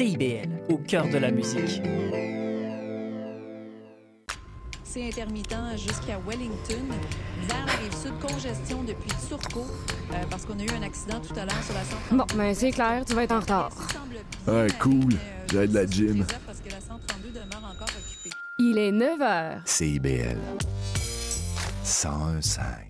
CIBL, au cœur de la musique. C'est intermittent jusqu'à Wellington. Vers la rive sud, congestion depuis Turcot, euh, parce qu'on a eu un accident tout à l'heure sur la 132. Bon, ben c'est clair, tu vas être en retard. Ouais, cool. J'ai de la gym. Parce que la 132 demeure encore occupée. Il est 9 h. CIBL 101.5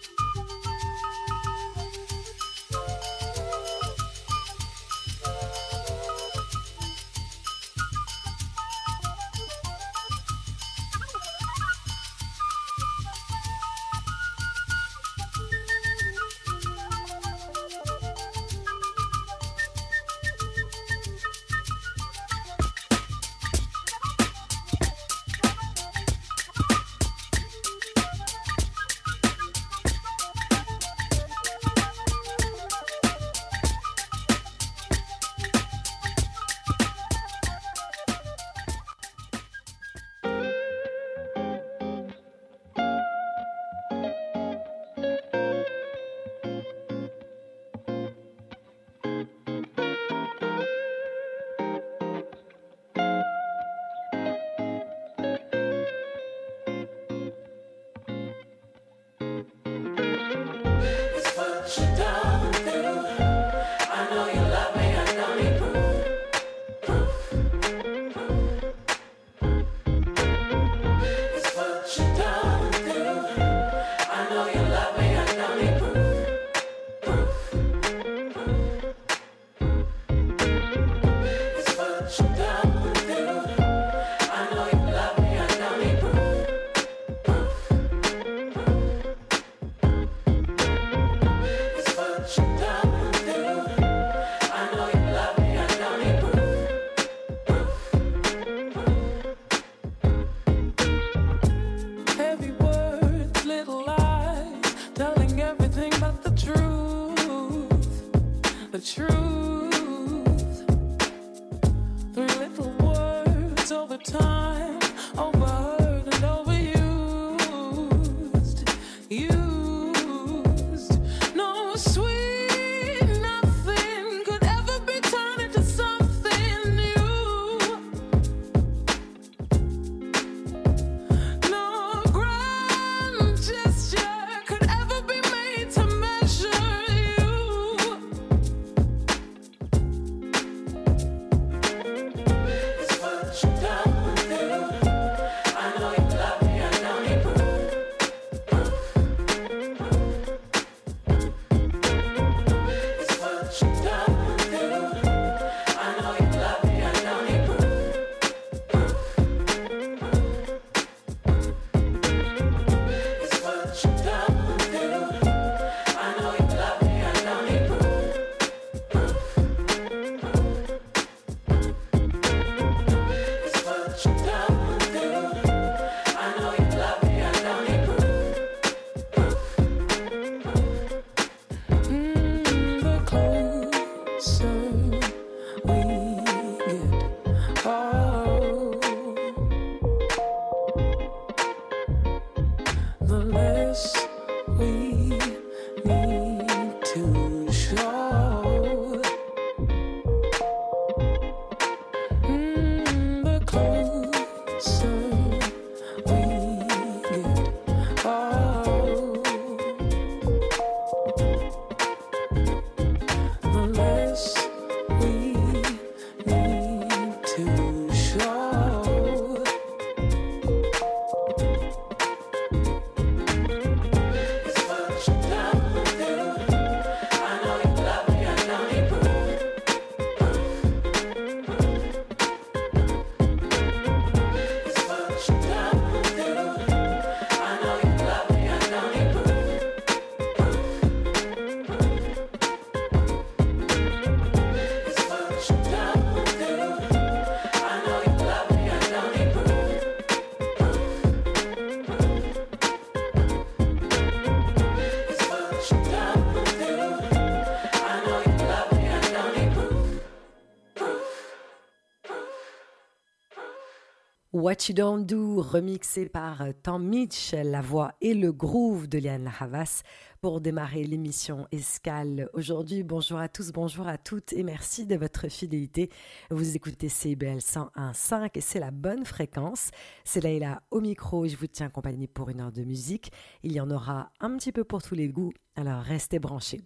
Do, remixé par euh, Tom Mitch, la voix et le groove de Liane Havas pour démarrer l'émission Escale. Aujourd'hui, bonjour à tous, bonjour à toutes et merci de votre fidélité. Vous écoutez CBL 101.5 et c'est la bonne fréquence. C'est Leïla au micro et je vous tiens compagnie pour une heure de musique. Il y en aura un petit peu pour tous les goûts, alors restez branchés.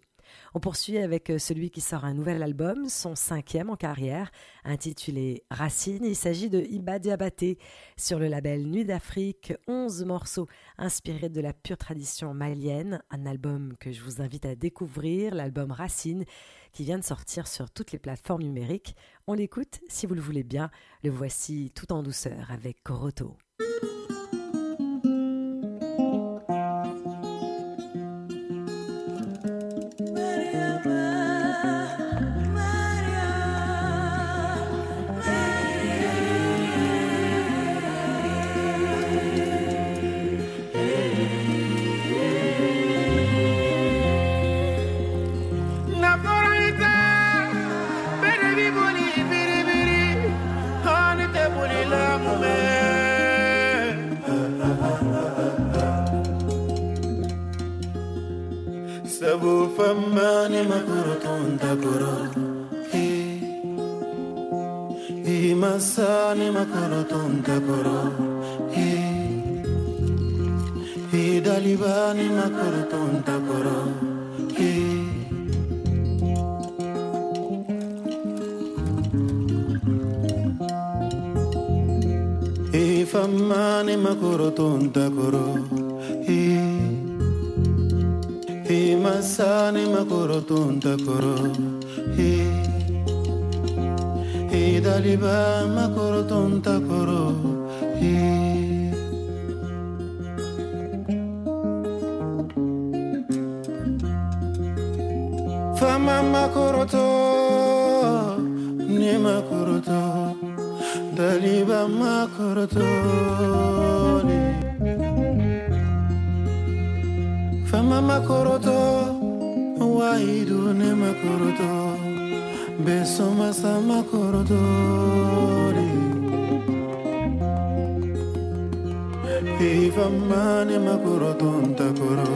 On poursuit avec euh, celui qui sort un nouvel album, son cinquième en carrière, intitulé Racine. Il s'agit de Iba Diabaté sur le label Nuit d'Afrique, 11 morceaux inspirés de la pure tradition malienne, un album que je vous invite à découvrir, l'album Racine, qui vient de sortir sur toutes les plateformes numériques. On l'écoute si vous le voulez bien. Le voici tout en douceur avec Coroto. pambane makoro tonda koro he i masane makoro tonda koro he i dalibane masani makoro tunta koro he hi daliba makoro tunta koro hi. Fama makoroto, ne makoroto, daliba makoroto, ne. fama makoroto waidune makoroto besomasa makoroto ifamane makoroto ntakoro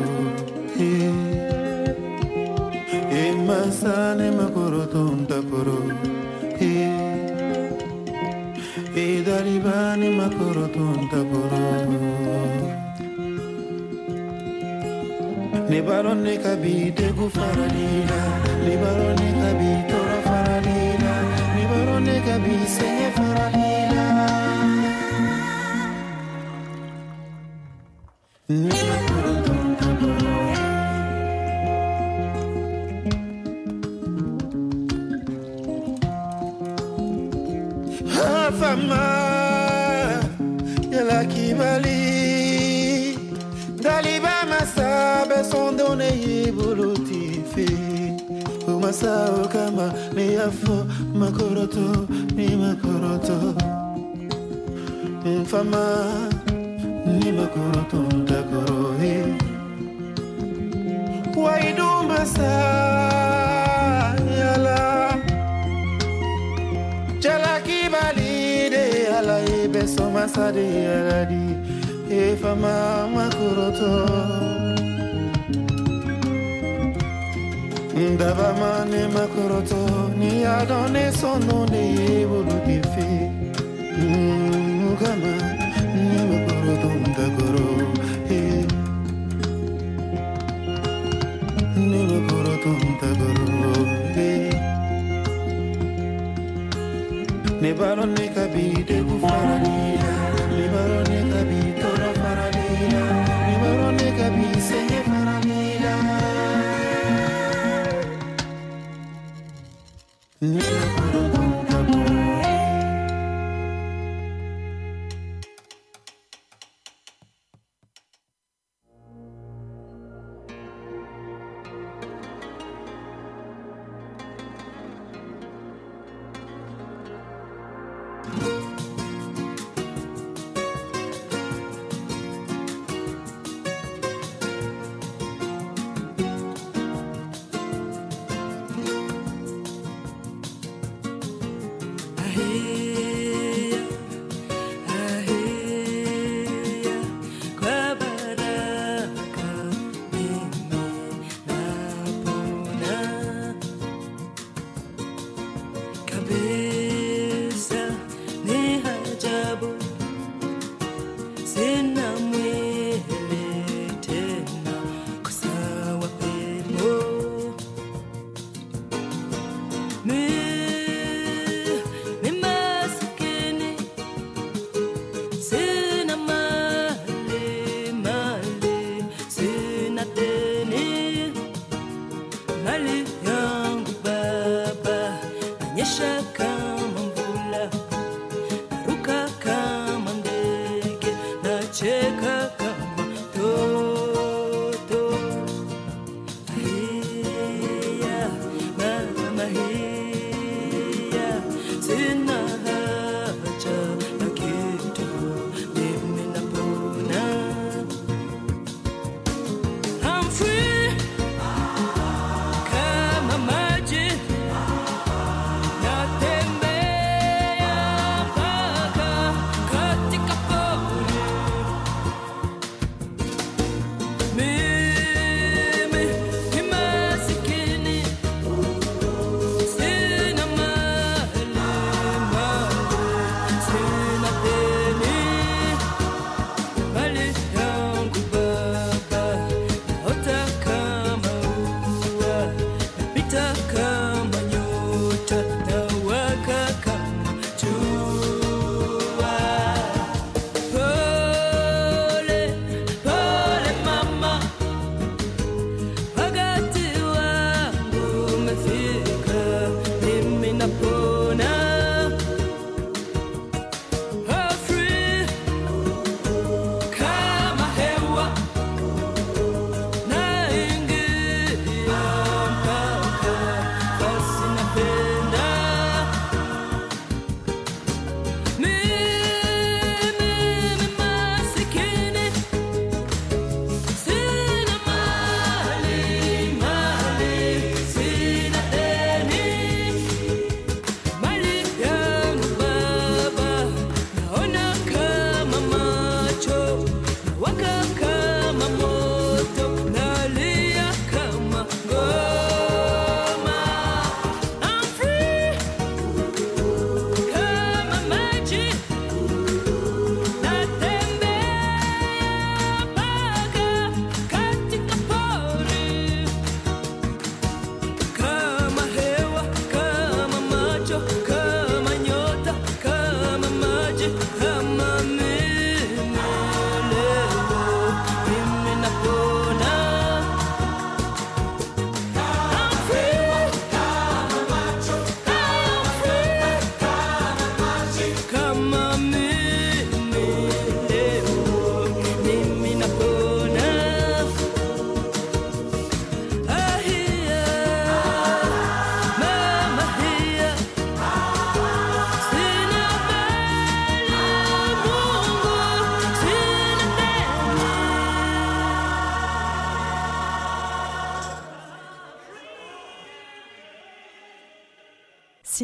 imasane makoroto ntakoro idaribane makoroto ntakoro. Nibarone kabi tegu faradina Nibarone kabi toro faradina Nibarone kabi senye faradina wapi? Umasahau kama ni afu makoroto ni makoroto. Mfama ni makoroto ntakorohi. Waidumbasayala jalakibalide ala ibesomasadeyaladi efama makoroto. ndavamane makoroto ni adone sono ne evolu di fe mm, mukama ni makoroto ndakoro eh. ni makoroto ndakoro eh. ne balon barone kabide kufarani.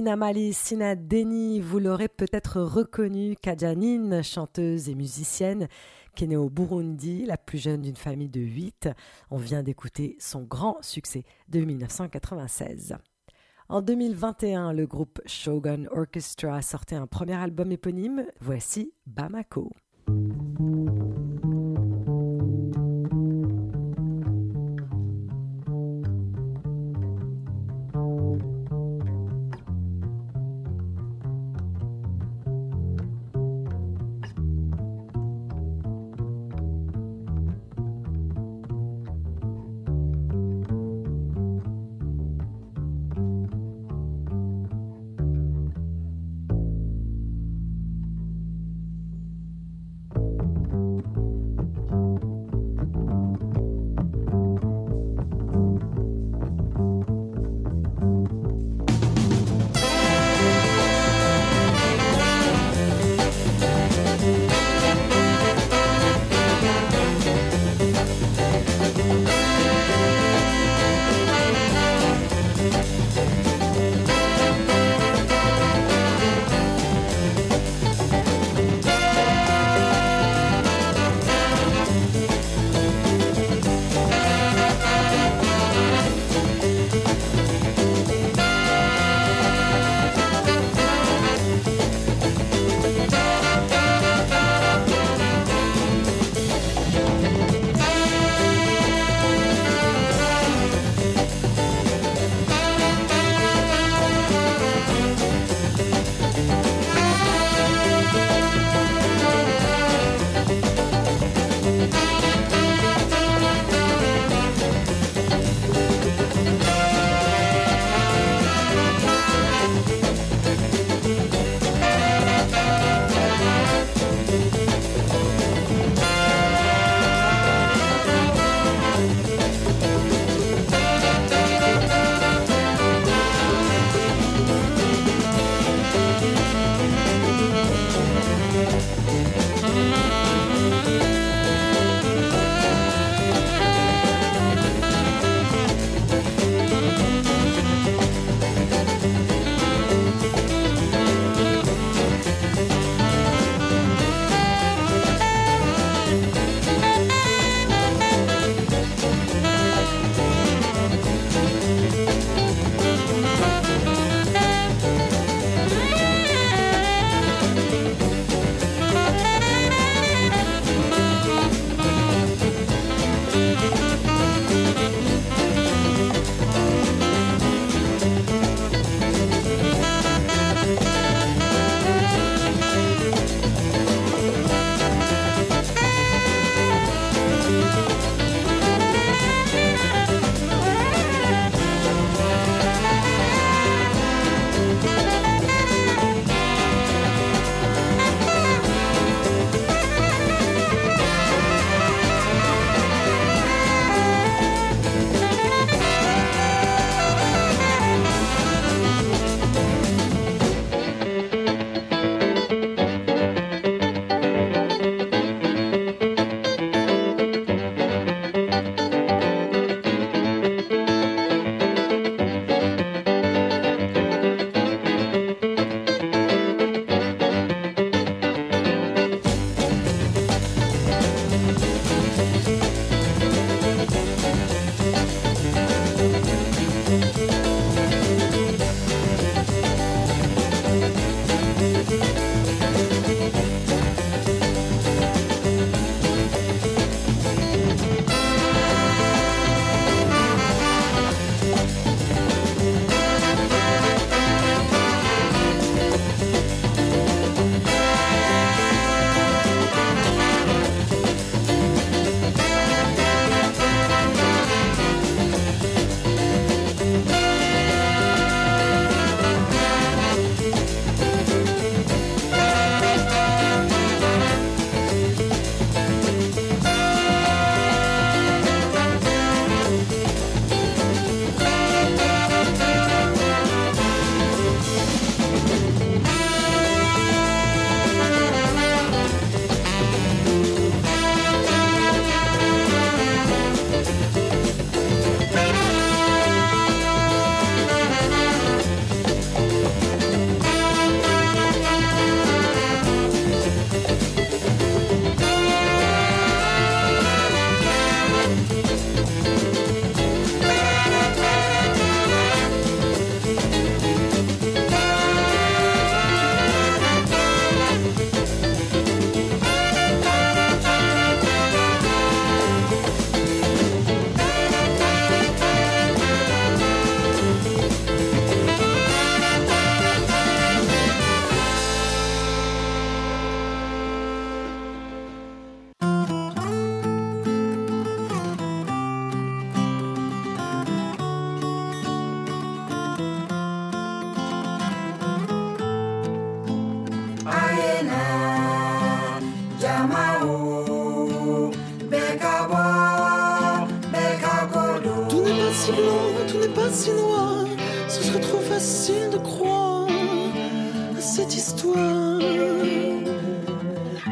Sinamali Sinadeni, vous l'aurez peut-être reconnu, Kajanine, chanteuse et musicienne, qui est née au Burundi, la plus jeune d'une famille de huit. On vient d'écouter son grand succès de 1996. En 2021, le groupe Shogun Orchestra a sorti un premier album éponyme. Voici Bamako.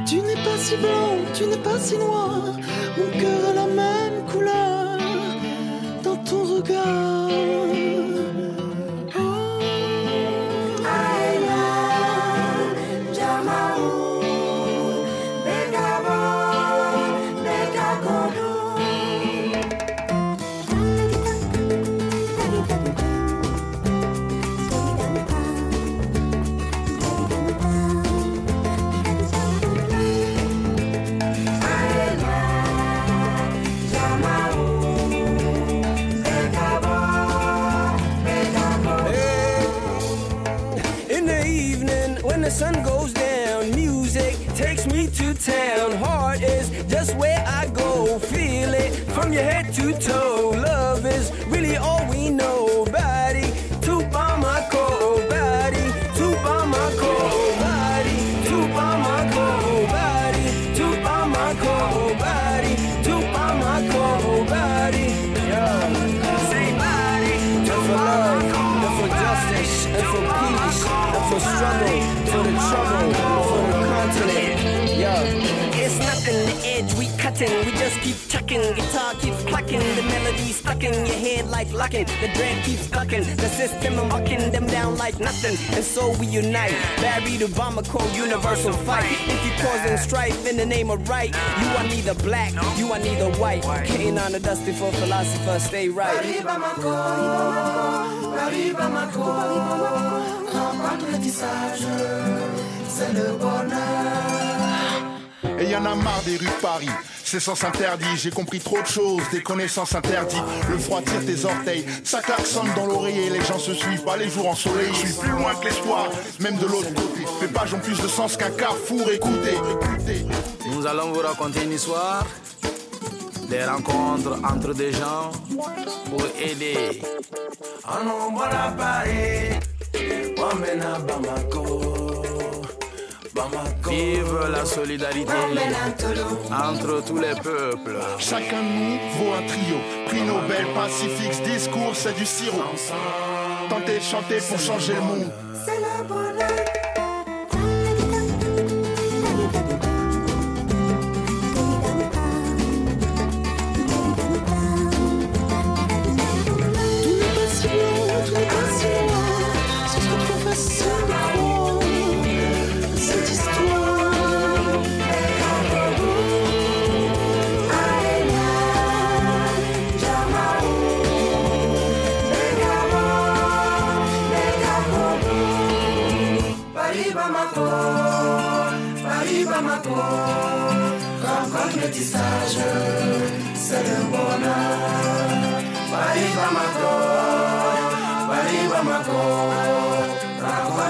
Tu n'es pas si blanc, tu n'es pas si noir, mon cœur a la même couleur dans ton regard. Edge we just keep chucking. Guitar keeps plucking, the melody stuck in your head like locking. The dread keeps ducking, the system and bucking them down like nothing. And so we unite, Barry to Bamako, universal fight. If you're causing strife in the name of right, you are neither black, you are neither white. Getting on the dusty for philosopher, stay right. Et y en a marre des rues de Paris. C'est sens interdit, j'ai compris trop de choses, des connaissances interdites. Le froid tire tes orteils, ça klaxonne dans l'oreiller, les gens se suivent pas les jours ensoleillés. Je suis plus loin que l'espoir, même de l'autre côté. Mes pages ont plus de sens qu'un carrefour, écoutez, écoutez. Nous allons vous raconter une histoire des rencontres entre des gens pour aider. Vive la solidarité entre tous les peuples. Chacun de nous vaut un trio. Prix Nobel, Pacifique, discours, c'est du sirop. Tentez de chanter pour changer le monde.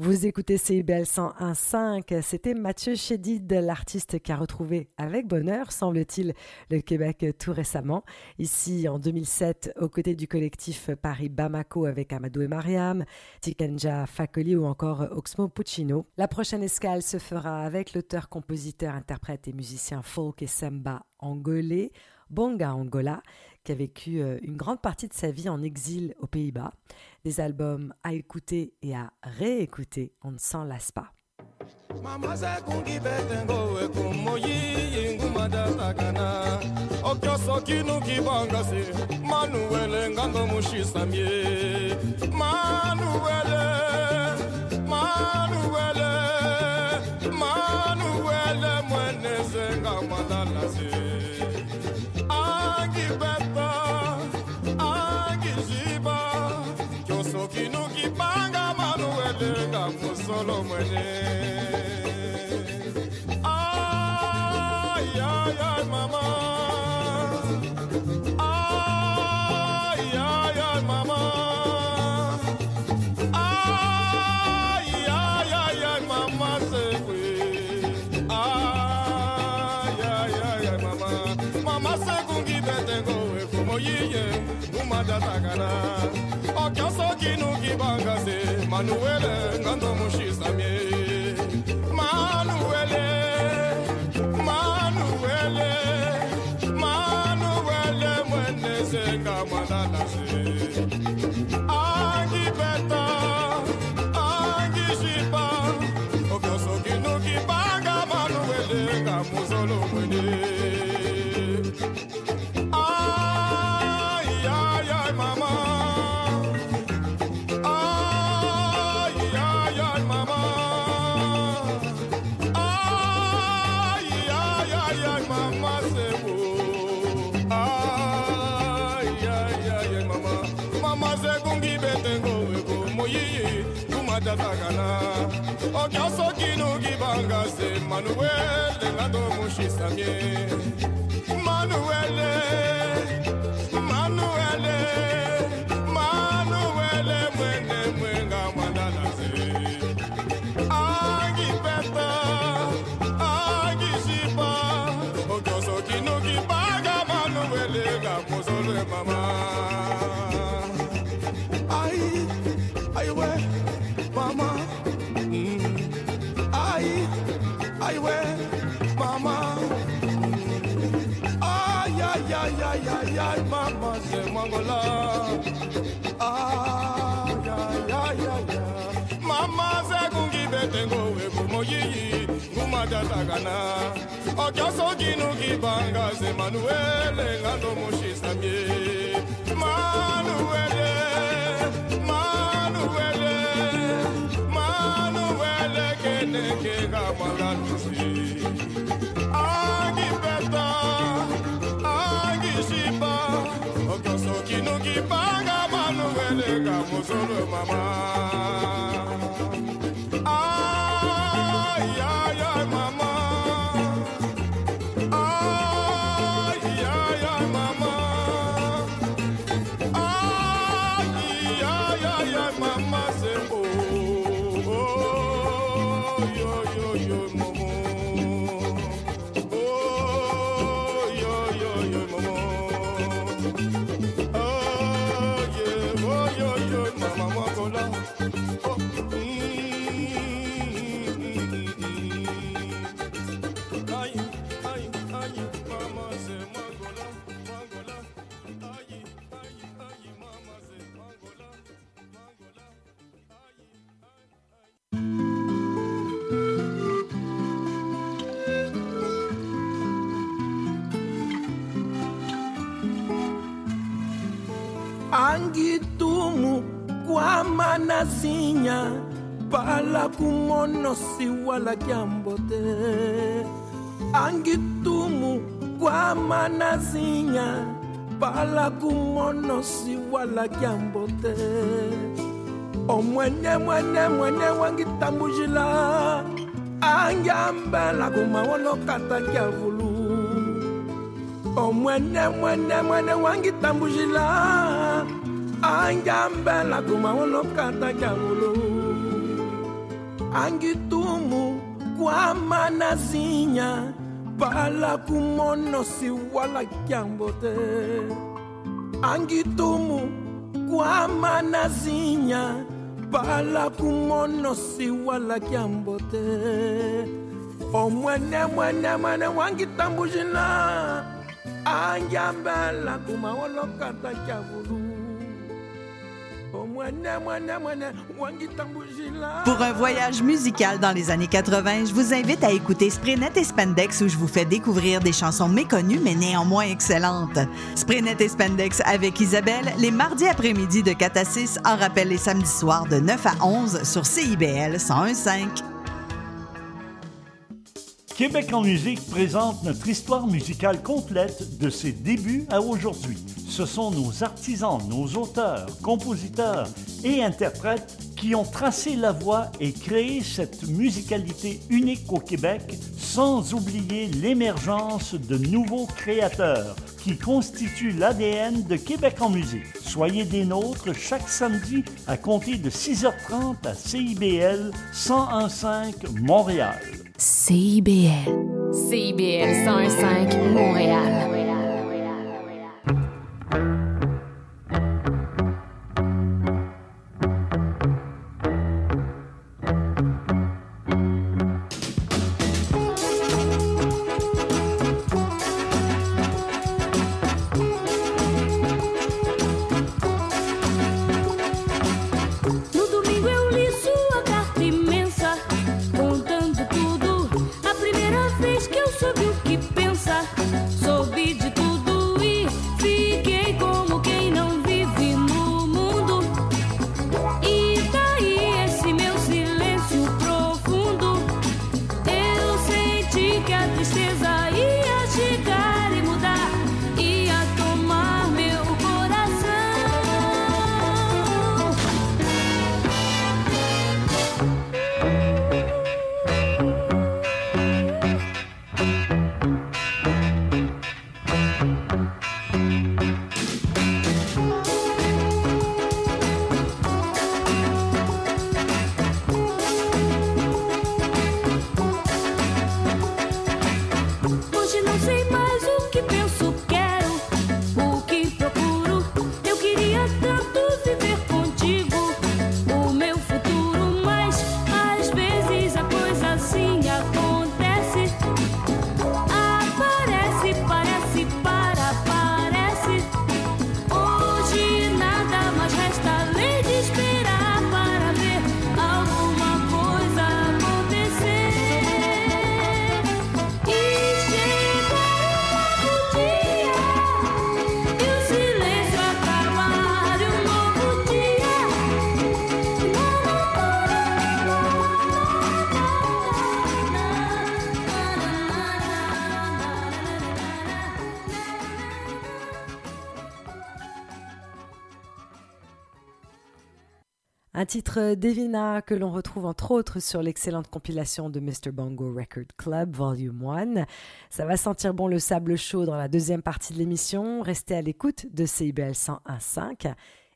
Vous écoutez CIBL 101.5. C'était Mathieu Chédid, l'artiste qui a retrouvé avec bonheur, semble-t-il, le Québec tout récemment. Ici, en 2007, aux côtés du collectif Paris Bamako avec Amadou et Mariam, Tikenja Fakoli ou encore Oxmo Puccino. La prochaine escale se fera avec l'auteur, compositeur, interprète et musicien folk et samba angolais, Bonga Angola, qui a vécu euh, une grande partie de sa vie en exil aux Pays-Bas. Des albums à écouter et à réécouter, on ne s'en lasse pas. Manuel, kundi betengo weko moyiye okya sokinu kibanga se manuele manuele manuele tshadakana okyasoginu kibanga zemanuele ngano moshisamie manuele manuele manuele kenekenga mwalalusi angipeta angishipa. Okyasoginu kibanga manuele ngamozolo mama. angitumu kwa manasinya pala kumonosi wala kyambo te angitumu kwa manasinya pala kumonosi wala kyambo te Oh, omwenye mwenye mwenye wangitambujila angiambela kumawanokatakia vulu. Oh, omwenye mwenye mwenye wangitambujila angiambela kumawanokatakia vulu. Angitumu kwama na zinya bala kumono si wala kiambo te angitumu kwama na zinya bala kumono kumonosi wala kiambo te omwene mwene mwene wangitambujina angyambela kumaolokata kiavulu Pour un voyage musical dans les années 80, je vous invite à écouter Sprinet et Spandex où je vous fais découvrir des chansons méconnues mais néanmoins excellentes. Sprinet et Spandex avec Isabelle, les mardis après-midi de 4 à 6, en rappel les samedis soirs de 9 à 11 sur CIBL 101.5. Québec en musique présente notre histoire musicale complète de ses débuts à aujourd'hui. Ce sont nos artisans, nos auteurs, compositeurs et interprètes qui ont tracé la voie et créé cette musicalité unique au Québec, sans oublier l'émergence de nouveaux créateurs qui constituent l'ADN de Québec en musique. Soyez des nôtres chaque samedi à compter de 6h30 à CIBL 101.5 Montréal. CIBL. CIBL 101.5 Montréal. Titre Devina que l'on retrouve entre autres sur l'excellente compilation de Mr. Bongo Record Club Volume 1. Ça va sentir bon le sable chaud dans la deuxième partie de l'émission. Restez à l'écoute de CIBL 101.5.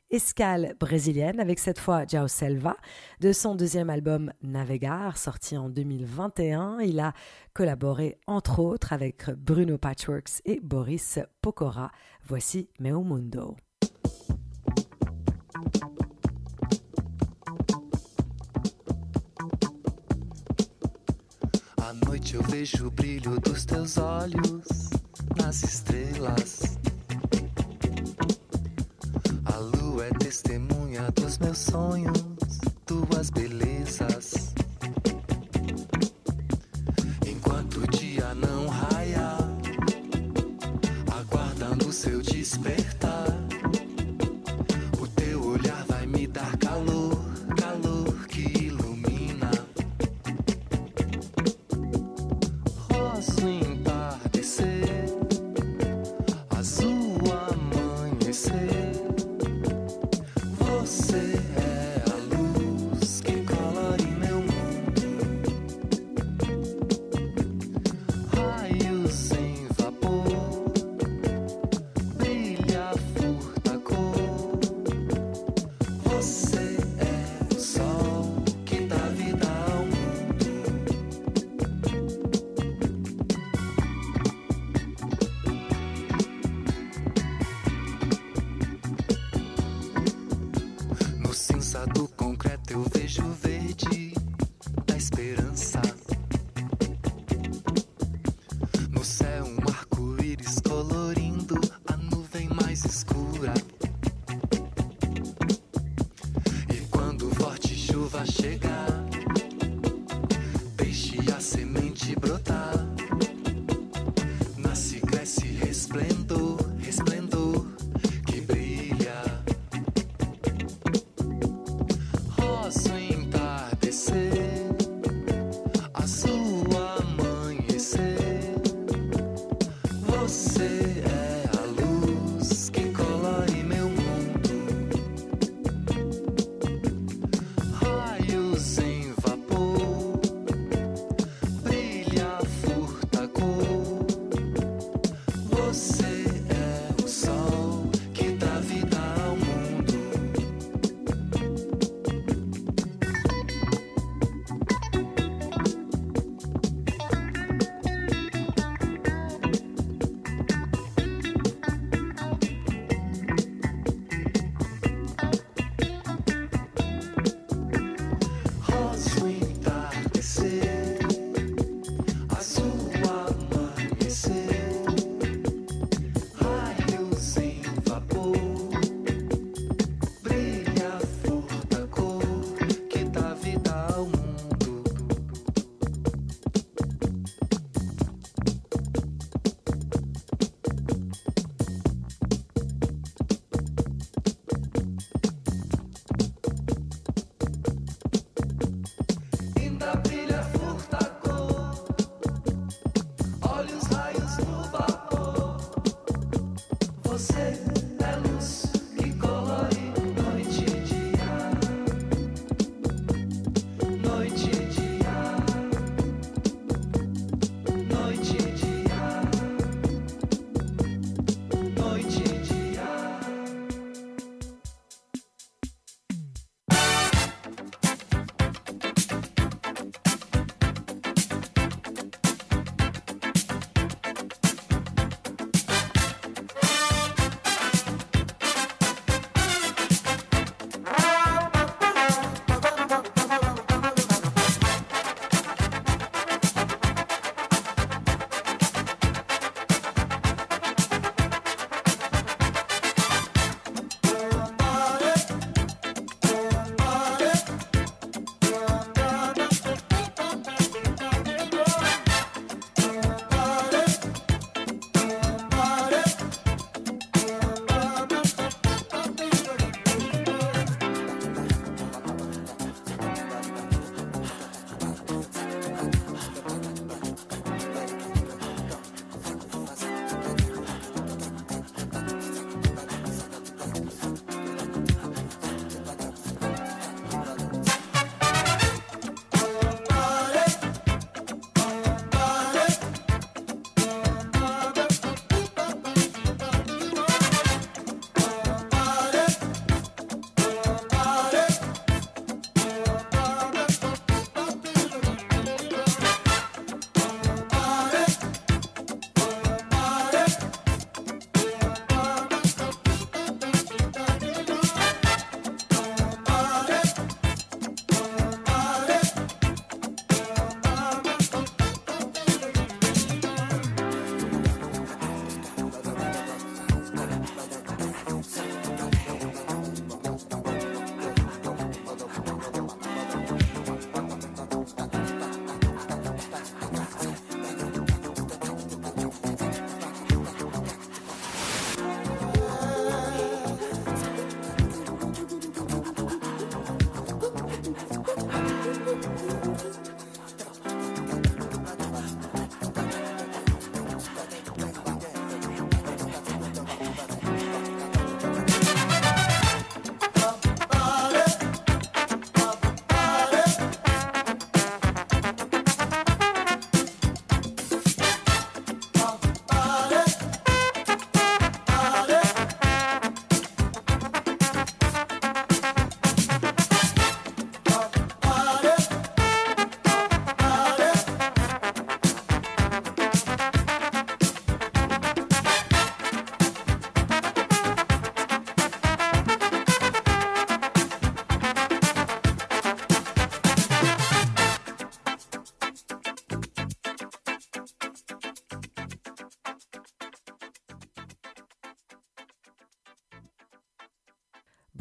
Escale brésilienne avec cette fois Jao Selva de son deuxième album Navegar sorti en 2021. Il a collaboré entre autres avec Bruno Patchworks et Boris Pokora. Voici Meu Mundo. À noite eu vejo o brilho dos teus olhos nas estrelas. A lua é testemunha dos meus sonhos, tuas belezas. Enquanto o dia não raia, aguardando seu despertar.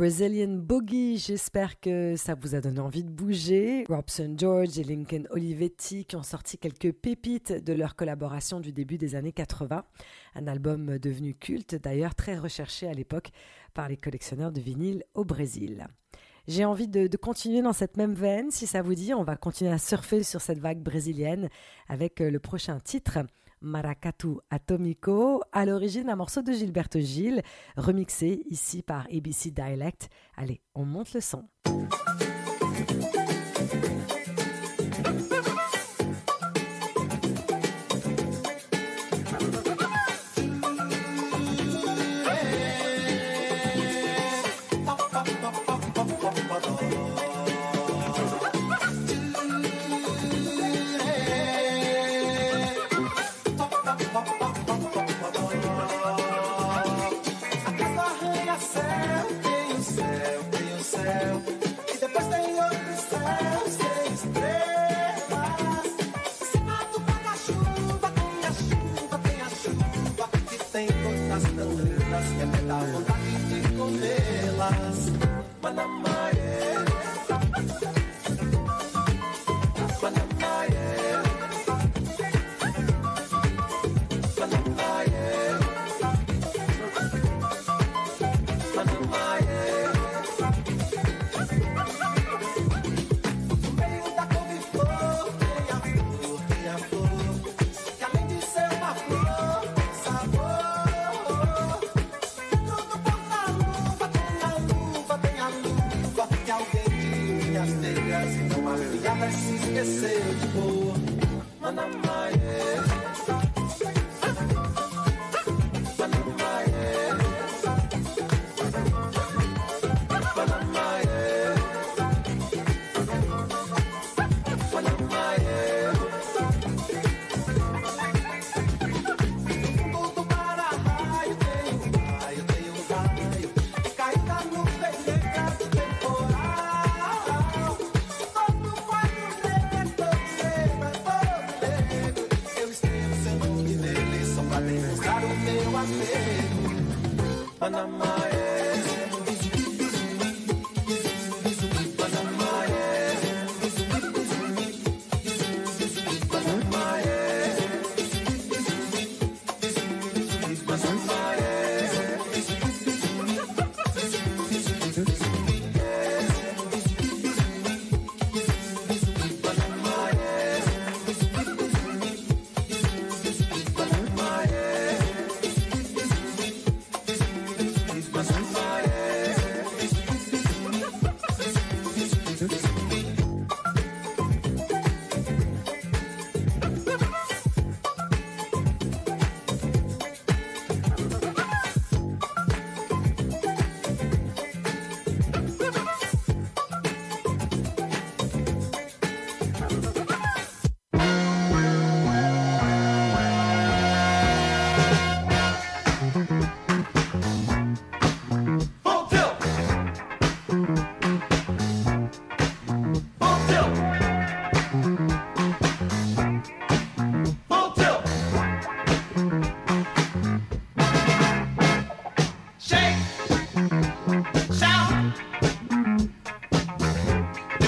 Brazilian Boogie. J'espère que ça vous a donné envie de bouger. Robson George et Lincoln Olivetti qui ont sorti quelques pépites de leur collaboration du début des années 80. Un album devenu culte, d'ailleurs très recherché à l'époque par les collectionneurs de vinyle au Brésil. J'ai envie de, de, continuer dans cette même veine. Si ça vous dit, on va continuer à surfer sur cette vague brésilienne avec le prochain titre. Maracatu Atomico, à l'origine un morceau de Gilberto Gil, remixé ici par ABC Dialect. Allez, on monte le son.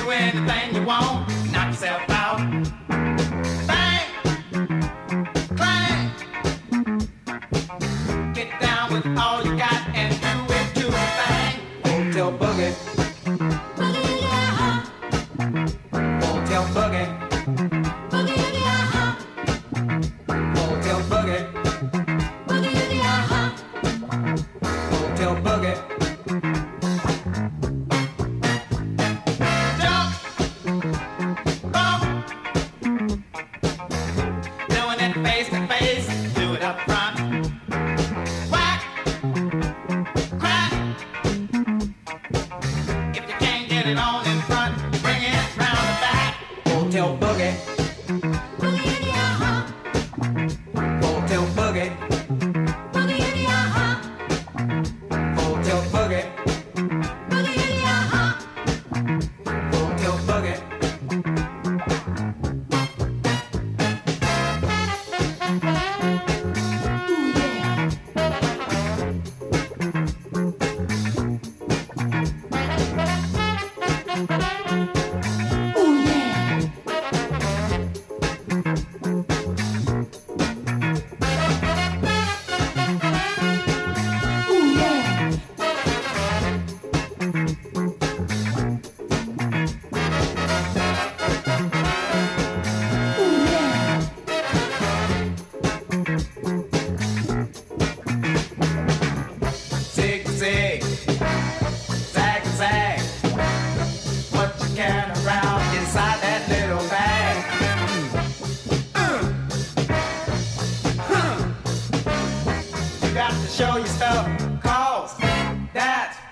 Do anything you want. Knock yourself out. got to show you stuff, cause that's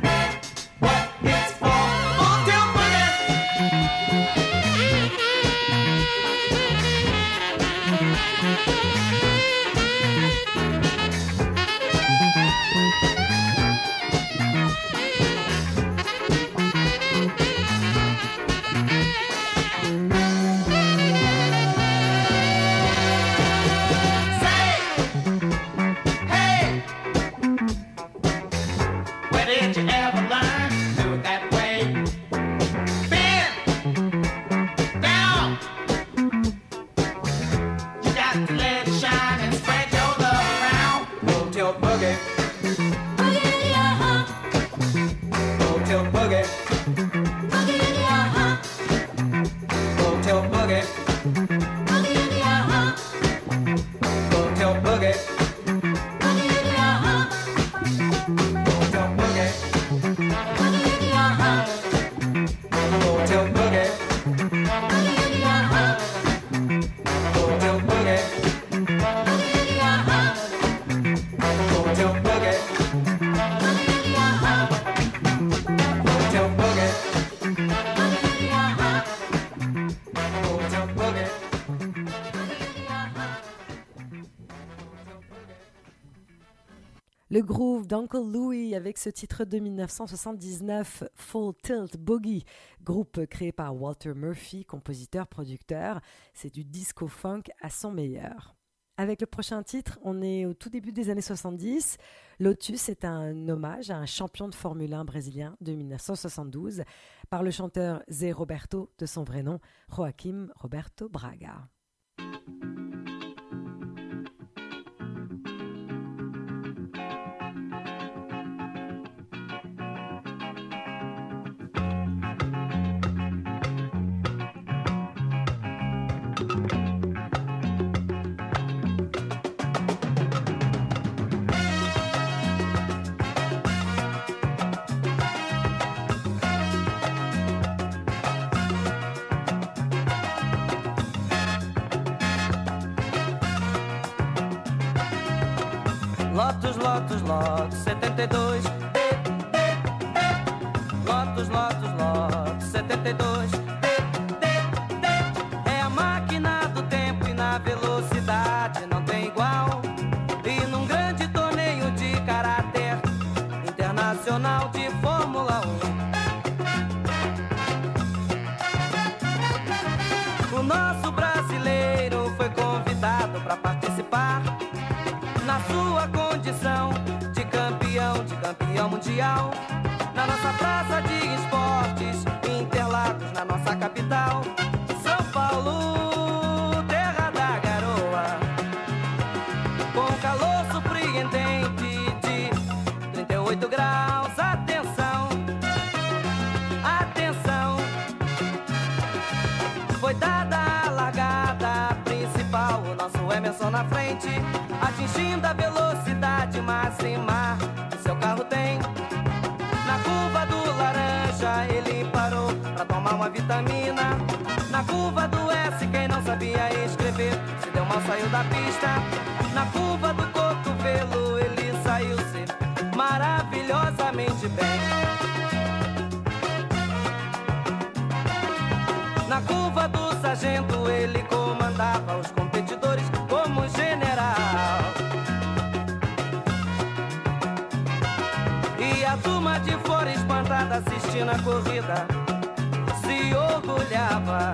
d'Uncle Louie avec ce titre de 1979, Full Tilt Boogie, groupe créé par Walter Murphy, compositeur-producteur. C'est du disco-funk à son meilleur. Avec le prochain titre, on est au tout début des années 70. Lotus est un hommage à un champion de Formule 1 brésilien de 1972 par le chanteur Zé Roberto, de son vrai nom Joaquim Roberto Braga. 72 frente, atingindo a velocidade máxima que seu carro tem. Na curva do laranja, ele parou pra tomar uma vitamina. Na curva do S, quem não sabia escrever, se deu mal, saiu da pista. Na curva do cotovelo, ele saiu-se maravilhosamente bem. assistindo a corrida, se orgulhava.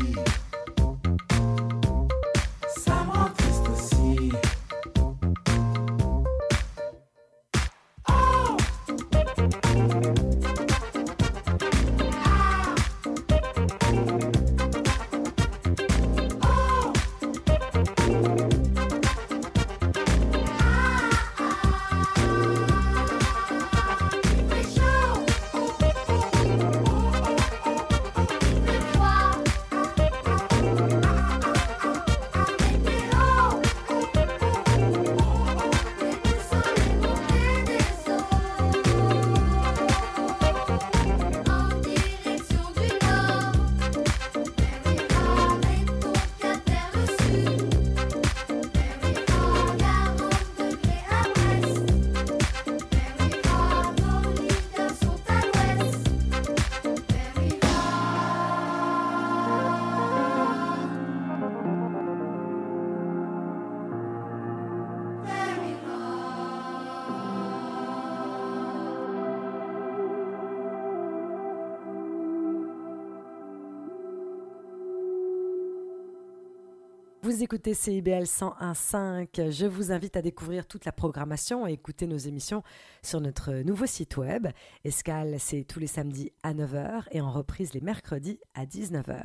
You. Écoutez CIBL 101.5. Je vous invite à découvrir toute la programmation et écouter nos émissions sur notre nouveau site web. Escale, c'est tous les samedis à 9h et en reprise les mercredis à 19h.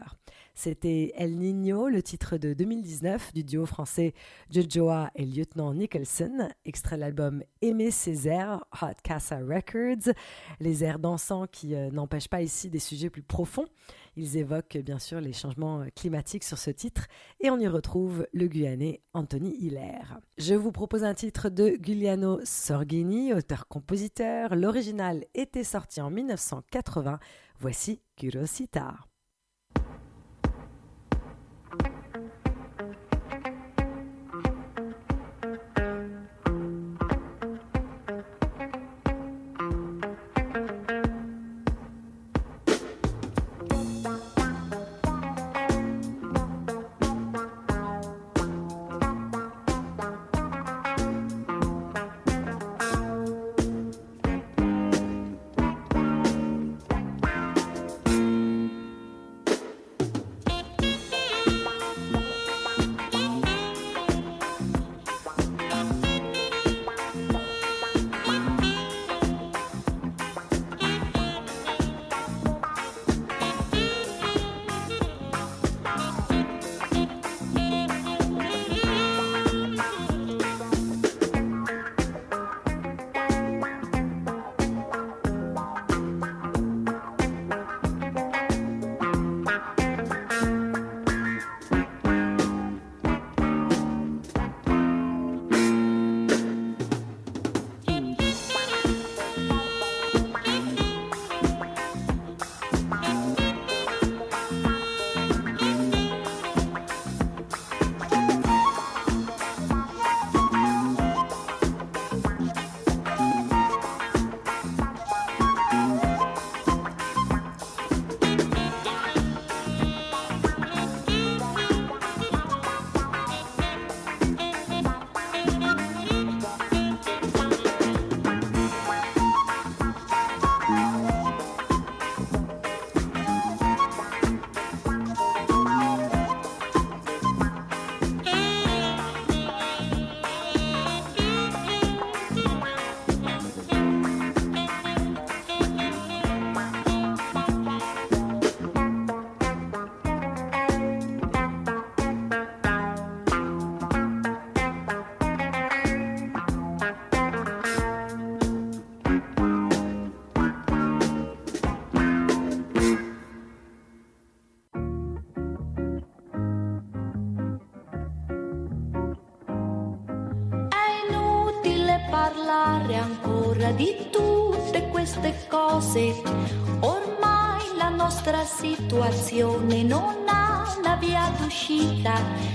C'était El Niño, le titre de 2019 du duo français Jojoa et Lieutenant Nicholson, extrait de l'album Aimer ses airs, Hot Casa Records. Les airs dansants qui euh, n'empêchent pas ici des sujets plus profonds. Ils évoquent bien sûr les changements euh, climatiques sur ce titre et on y retrouve le Guyanais Anthony Hilaire. Je vous propose un titre de Giuliano Sorghini, auteur-compositeur. L'original était sorti en 1980. Voici Curiosità. Situazione non ha una via d'uscita.